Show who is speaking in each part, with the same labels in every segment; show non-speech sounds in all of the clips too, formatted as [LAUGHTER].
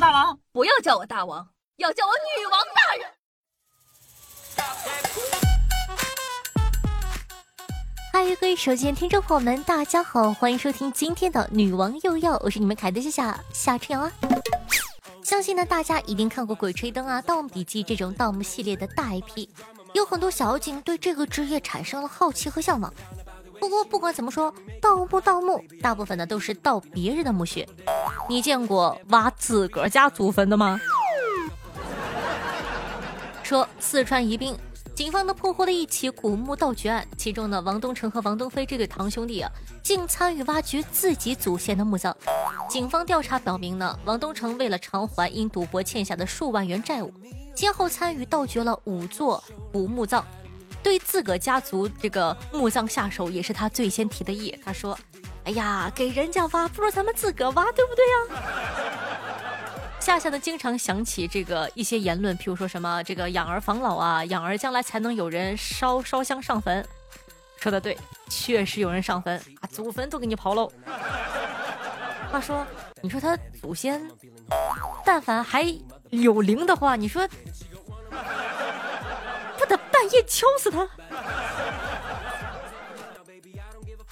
Speaker 1: 大王，
Speaker 2: 不要叫我大王，要叫我女王大人。
Speaker 3: 嗨，各位手机听众朋友们，大家好，欢迎收听今天的女王又要，我是你们凯的夏夏夏春瑶啊。相信呢，大家一定看过《鬼吹灯》啊、《盗墓笔记》这种盗墓系列的大 IP，有很多小警对这个职业产生了好奇和向往。不过不管怎么说，盗墓盗墓，大部分呢都是盗别人的墓穴。你见过挖自个儿家祖坟的吗？说四川宜宾。警方呢破获了一起古墓盗掘案，其中呢王东成和王东飞这对堂兄弟啊，竟参与挖掘自己祖先的墓葬。警方调查表明呢，王东成为了偿还因赌博欠下的数万元债务，先后参与盗掘了五座古墓葬，对自个儿家族这个墓葬下手也是他最先提的意。他说：“哎呀，给人家挖不如咱们自个挖，对不对呀？”夏夏呢，经常想起这个一些言论，譬如说什么这个养儿防老啊，养儿将来才能有人烧烧香上坟。说的对，确实有人上坟啊，祖坟都给你刨喽。话说，你说他祖先，但凡还有灵的话，你说不得半夜敲死他？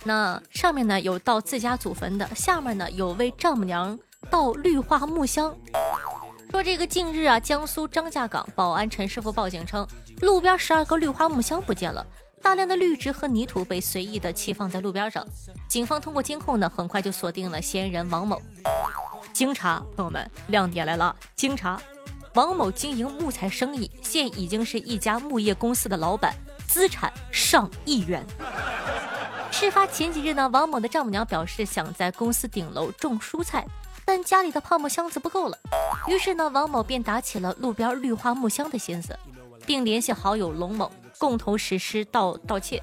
Speaker 3: 那上面呢有到自家祖坟的，下面呢有为丈母娘。盗绿化木箱，说这个近日啊，江苏张家港保安陈师傅报警称，路边十二个绿化木箱不见了，大量的绿植和泥土被随意的弃放在路边上。警方通过监控呢，很快就锁定了嫌疑人王某。经查，朋友们，亮点来了！经查，王某经营木材生意，现已经是一家木业公司的老板，资产上亿元。事发前几日呢，王某的丈母娘表示想在公司顶楼种蔬菜。但家里的泡沫箱子不够了，于是呢，王某便打起了路边绿化木箱的心思，并联系好友龙某共同实施盗盗窃。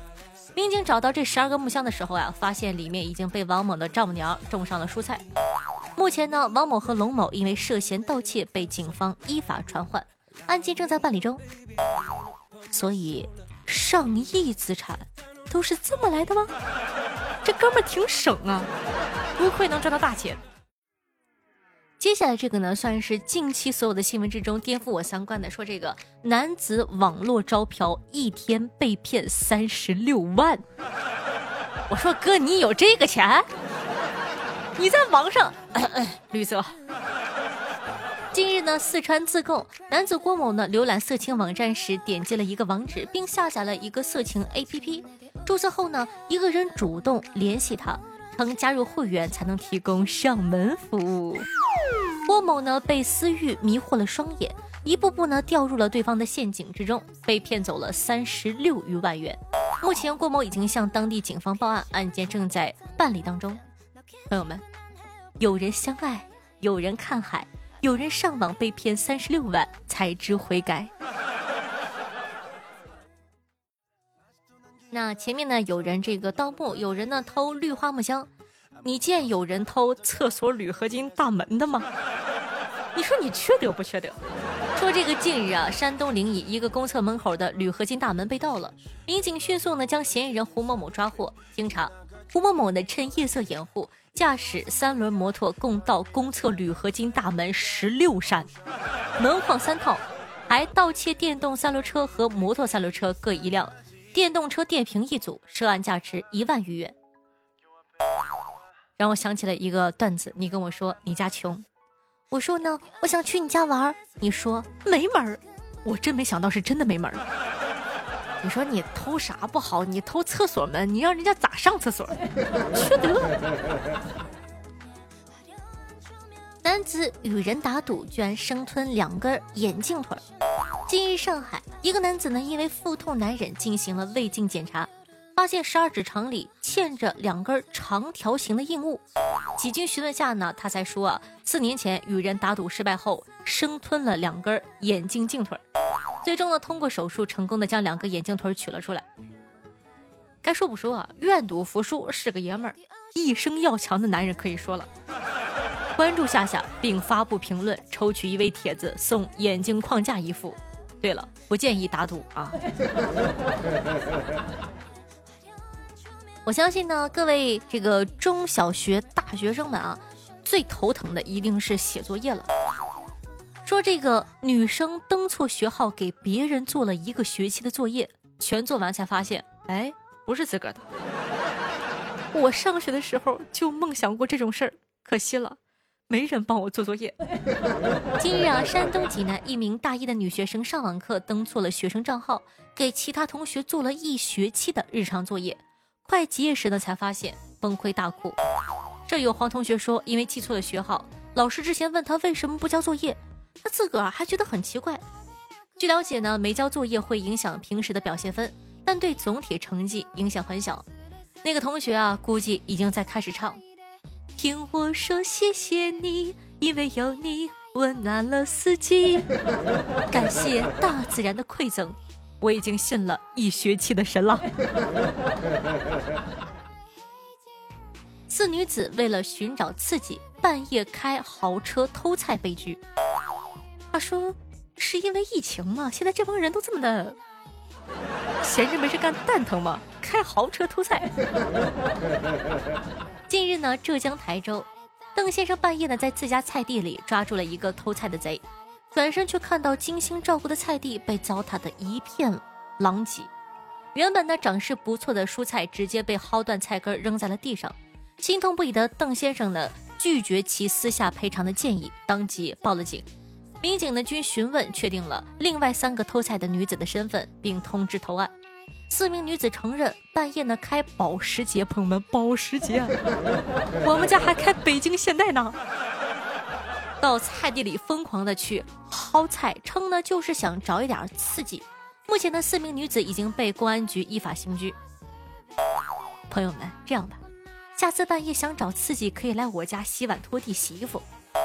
Speaker 3: 民警找到这十二个木箱的时候啊，发现里面已经被王某的丈母娘种上了蔬菜。目前呢，王某和龙某因为涉嫌盗窃被警方依法传唤，案件正在办理中。所以，上亿资产都是这么来的吗？这哥们儿挺省啊，不愧能赚到大钱。接下来这个呢，算是近期所有的新闻之中颠覆我三观的。说这个男子网络招嫖，一天被骗三十六万。我说哥，你有这个钱？你在网上绿色。[COUGHS] 近日呢，四川自贡男子郭某呢，浏览色情网站时点击了一个网址，并下载了一个色情 APP。注册后呢，一个人主动联系他。称加入会员才能提供上门服务。郭某呢被私欲迷惑了双眼，一步步呢掉入了对方的陷阱之中，被骗走了三十六余万元。目前郭某已经向当地警方报案，案件正在办理当中。朋友们，有人相爱，有人看海，有人上网被骗三十六万才知悔改。那前面呢，有人这个盗墓，有人呢偷绿化木箱，你见有人偷厕所铝合金大门的吗？[LAUGHS] 你说你缺德不缺德？说这个近日啊，山东临沂一个公厕门口的铝合金大门被盗了，民警迅速呢将嫌疑人胡某某抓获。经查，胡某某呢趁夜色掩护，驾驶三轮摩托共盗公厕铝合金大门十六扇，门框三套，还盗窃电动三轮车和摩托三轮车各一辆。电动车电瓶一组，涉案价值一万余元。让我想起了一个段子，你跟我说你家穷，我说呢，我想去你家玩，你说没门儿，我真没想到是真的没门儿。你说你偷啥不好？你偷厕所门，你让人家咋上厕所？[LAUGHS] 缺德！男子与人打赌，居然生吞两根眼镜腿。近日，上海一个男子呢，因为腹痛难忍，进行了胃镜检查，发现十二指肠里嵌着两根长条形的硬物。几经询问下呢，他才说啊，四年前与人打赌失败后，生吞了两根眼镜镜腿，最终呢，通过手术成功的将两个眼镜腿取了出来。该说不说啊，愿赌服输是个爷们儿，一生要强的男人可以说了。关注夏夏并发布评论，抽取一位帖子送眼镜框架一副。对了，不建议打赌啊！我相信呢，各位这个中小学大学生们啊，最头疼的一定是写作业了。说这个女生登错学号，给别人做了一个学期的作业，全做完才发现，哎，不是自个儿的。我上学的时候就梦想过这种事儿，可惜了，没人帮我做作业。[LAUGHS] 近日啊，山东济南一名大一的女学生上网课登错了学生账号，给其他同学做了一学期的日常作业，快结业时呢才发现，崩溃大哭。这有黄同学说，因为记错了学号，老师之前问他为什么不交作业。他自个儿还觉得很奇怪。据了解呢，没交作业会影响平时的表现分，但对总体成绩影响很小。那个同学啊，估计已经在开始唱。听我说谢谢你，因为有你温暖了四季。[LAUGHS] 感谢大自然的馈赠，我已经信了一学期的神了。四女子为了寻找刺激，半夜开豪车偷菜被拘。话说：“是因为疫情吗？现在这帮人都这么的闲着没事干蛋疼吗？开豪车偷菜。近日呢，浙江台州，邓先生半夜呢在自家菜地里抓住了一个偷菜的贼，转身却看到精心照顾的菜地被糟蹋的一片狼藉，原本呢长势不错的蔬菜直接被薅断菜根扔在了地上，心痛不已的邓先生呢拒绝其私下赔偿的建议，当即报了警。民警呢，均询问确定了另外三个偷菜的女子的身份，并通知投案。四名女子承认半夜呢开保时捷，朋友们，保时捷，[LAUGHS] 我们家还开北京现代呢。到菜地里疯狂的去薅菜，称呢就是想找一点刺激。目前的，四名女子已经被公安局依法刑拘。朋友们，这样吧，下次半夜想找刺激，可以来我家洗碗、拖地、洗衣服。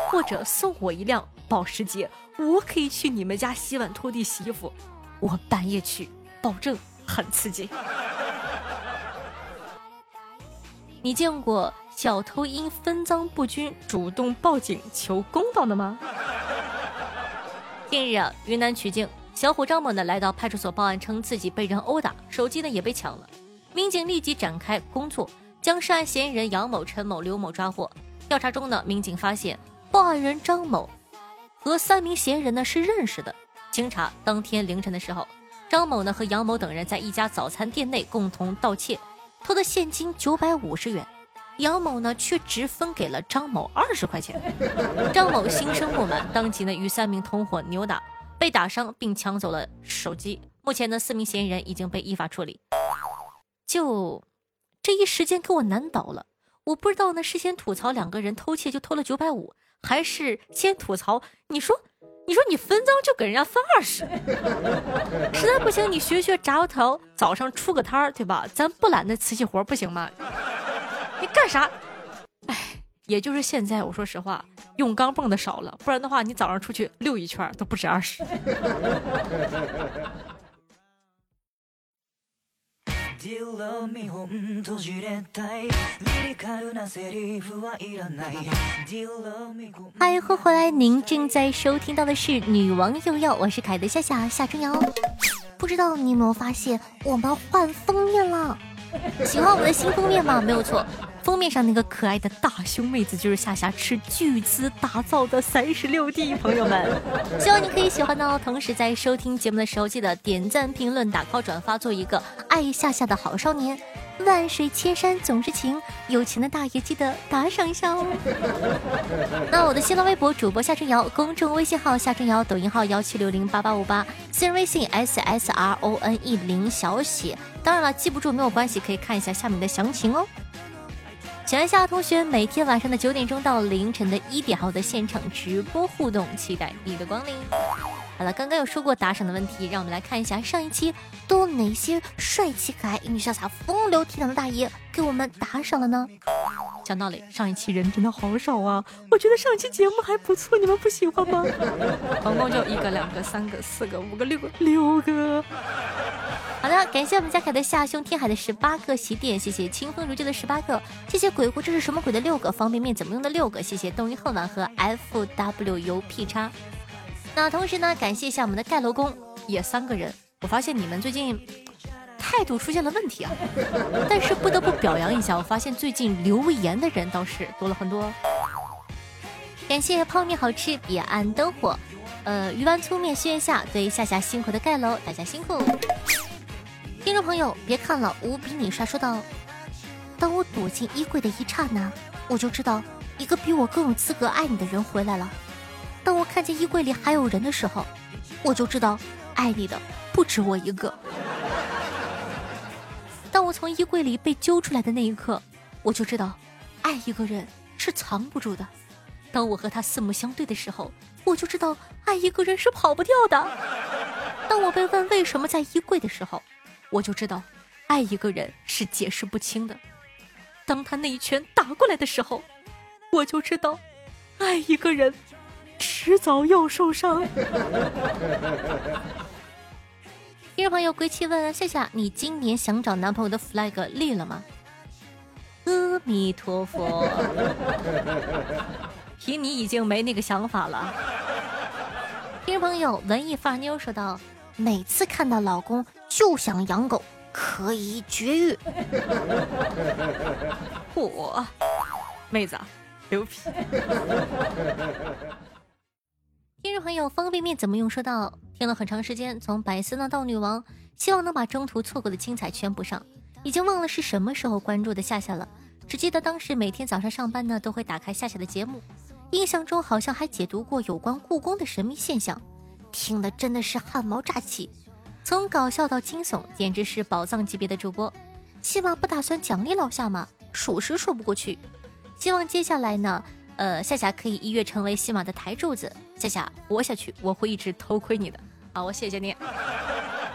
Speaker 3: 或者送我一辆保时捷，我可以去你们家洗碗、拖地、洗衣服。我半夜去，保证很刺激。你见过小偷因分赃不均主动报警求公道的吗？近日啊，云南曲靖小伙张某呢来到派出所报案，称自己被人殴打，手机呢也被抢了。民警立即展开工作，将涉案嫌疑人杨某、陈某、刘某抓获。调查中呢，民警发现。报案人张某和三名嫌疑人呢是认识的。经查，当天凌晨的时候，张某呢和杨某等人在一家早餐店内共同盗窃，偷的现金九百五十元，杨某呢却只分给了张某二十块钱。张某心生不满，当即呢与三名同伙扭打，被打伤并抢走了手机。目前呢四名嫌疑人已经被依法处理。就这一时间给我难倒了，我不知道呢是先吐槽两个人偷窃就偷了九百五。还是先吐槽，你说，你说你分赃就给人家分二十，[LAUGHS] 实在不行你学学炸油条，早上出个摊儿，对吧？咱不揽那瓷器活不行吗？你干啥？哎，也就是现在，我说实话，用钢蹦的少了，不然的话，你早上出去溜一圈都不止二十。[LAUGHS] [LAUGHS] 欢迎回来，您正在收听到的是《女王又要》，我是凯德夏夏夏春瑶。不知道你有没有发现，我们换封面了？喜欢我们的新封面吗？没有错。封面上那个可爱的大胸妹子就是夏夏斥巨资打造的三十六 D，朋友们，[LAUGHS] 希望你可以喜欢哦。同时在收听节目的时候，记得点赞、评论、打 call、转发，做一个爱夏夏的好少年。万水千山总是情，有钱的大爷记得打赏一下哦。[LAUGHS] 那我的新浪微博主播夏春瑶，公众微信号夏春瑶，抖音号幺七六零八八五八，私人微信 s s r o n e 零小写。当然了，记不住没有关系，可以看一下下面的详情哦。喜欢夏同学每天晚上的九点钟到凌晨的一点后的现场直播互动，期待你的光临。好了，刚刚有说过打赏的问题，让我们来看一下上一期都有哪些帅气可爱、英俊潇洒、风流倜傥的大爷给我们打赏了呢？讲道理，上一期人真的好少啊！我觉得上一期节目还不错，你们不喜欢吗？[LAUGHS] [LAUGHS] 总共就一个、两个、三个、四个、五个、六个、六个。好的，感谢我们家凯的下兄天海的十八个喜点，谢谢清风如旧的十八个，谢谢鬼狐这是什么鬼的六个方便面怎么用的六个，谢谢冬阴恨晚和 F W U P 叉。那同时呢，感谢一下我们的盖楼工，也三个人。我发现你们最近态度出现了问题啊，但是不得不表扬一下，我发现最近留言的人倒是多了很多。感谢泡面好吃，别按灯火。呃，鱼丸粗面宣下对夏夏辛苦的盖楼，大家辛苦。听众朋友，别看了，无比你帅。说道：“当我躲进衣柜的一刹那，我就知道一个比我更有资格爱你的人回来了。当我看见衣柜里还有人的时候，我就知道爱你的不止我一个。当我从衣柜里被揪出来的那一刻，我就知道爱一个人是藏不住的。当我和他四目相对的时候，我就知道爱一个人是跑不掉的。当我被问为什么在衣柜的时候，我就知道，爱一个人是解释不清的。当他那一拳打过来的时候，我就知道，爱一个人，迟早要受伤。[LAUGHS] 听众朋友，归期问夏夏，你今年想找男朋友的 flag 立了吗？阿弥陀佛，听你已经没那个想法了。听众朋友，文艺发妞说道。每次看到老公就想养狗，可以绝育。[LAUGHS]
Speaker 2: 我，妹子，牛皮。
Speaker 3: 听众朋友，方便面怎么用？说到听了很长时间，从百思呢到女王，希望能把中途错过的精彩全补上。已经忘了是什么时候关注的夏夏了，只记得当时每天早上上班呢都会打开夏夏的节目，印象中好像还解读过有关故宫的神秘现象。听的真的是汗毛炸起，从搞笑到惊悚，简直是宝藏级别的主播。起码不打算奖励老夏吗？属实说不过去。希望接下来呢，呃，夏夏可以一跃成为喜马的台柱子。夏夏活下去，我会一直偷窥你的。好，我谢谢你。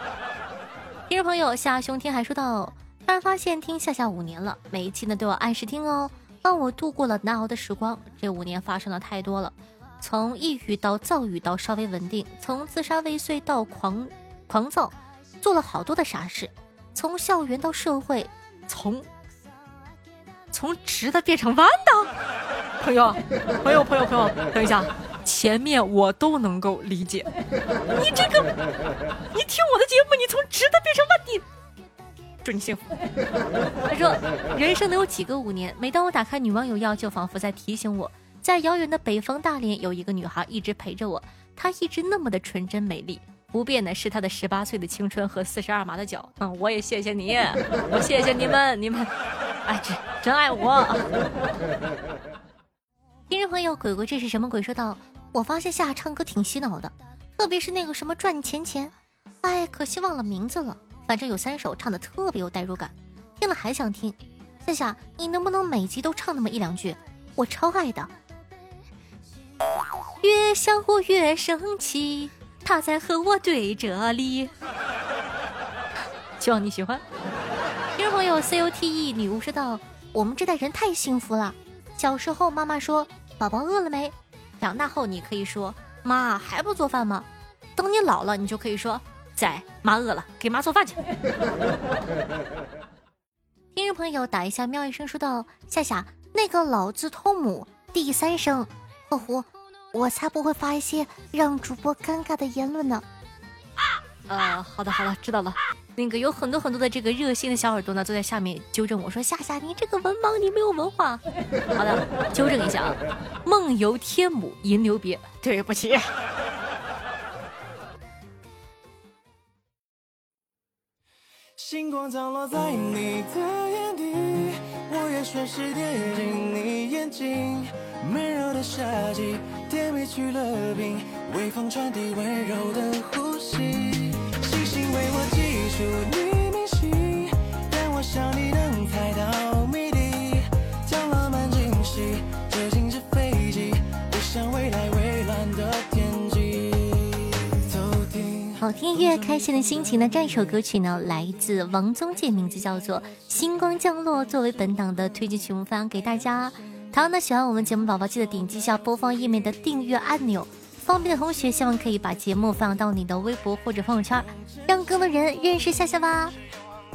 Speaker 3: [LAUGHS] 听众朋友夏兄听还说到，突然发现听夏夏五年了，每一期呢都要按时听哦，帮我度过了难熬的时光。这五年发生的太多了。从抑郁到躁郁到稍微稳定，从自杀未遂到狂狂躁，做了好多的傻事。从校园到社会，从从直的变成弯的。
Speaker 2: 朋友，朋友，朋友，朋友，等一下，前面我都能够理解。你这个，你听我的节目，你从直的变成弯的，祝你幸福。
Speaker 3: 他说，人生能有几个五年？每当我打开女网友要，就仿佛在提醒我。在遥远的北方大连，有一个女孩一直陪着我，她一直那么的纯真美丽，不变的是他的十八岁的青春和四十二码的脚。嗯，我也谢谢你，[LAUGHS] 我谢谢你们，你们，哎，真真爱我。听众朋友，鬼鬼这是什么鬼？说道：“我发现夏唱歌挺洗脑的，特别是那个什么赚钱钱，哎，可惜忘了名字了。反正有三首唱的特别有代入感，听了还想听。夏夏，你能不能每集都唱那么一两句？我超爱的。越想我越生气，他在和我对着理。[LAUGHS]
Speaker 2: 希望你喜欢。
Speaker 3: 听众朋友 C O T E 女巫说道：“我们这代人太幸福了。小时候妈妈说宝宝饿了没，长大后你可以说妈还不做饭吗？等你老了，你就可以说在妈饿了，给妈做饭去。[LAUGHS] ”听众朋友打一下喵一声说道：“夏夏，那个老字通母第三声，呵呼。”我才不会发一些让主播尴尬的言论呢。
Speaker 2: 呃，好的好的，知道了。
Speaker 3: 那个有很多很多的这个热心的小耳朵呢，都在下面纠正我说：“夏夏，你这个文盲，你没有文化。”好的，纠正一下啊。梦游天母吟留别，对不起。星光降落在你的眼底，我也顺势跌进你眼睛。闷热的夏季，甜蜜去了冰，微风传递温柔的呼吸，星星为我记住你好听音乐，开心的心情呢？这一首歌曲呢，来自王宗健，名字叫做《星光降落》，作为本档的推荐曲目分享给大家。同样呢，喜欢我们节目宝宝，记得点击一下播放页面的订阅按钮。方便的同学，希望可以把节目放到你的微博或者朋友圈，让更多人认识夏夏吧。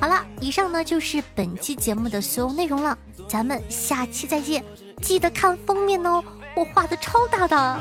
Speaker 3: 好了，以上呢就是本期节目的所有内容了，咱们下期再见。记得看封面哦，我画的超大的。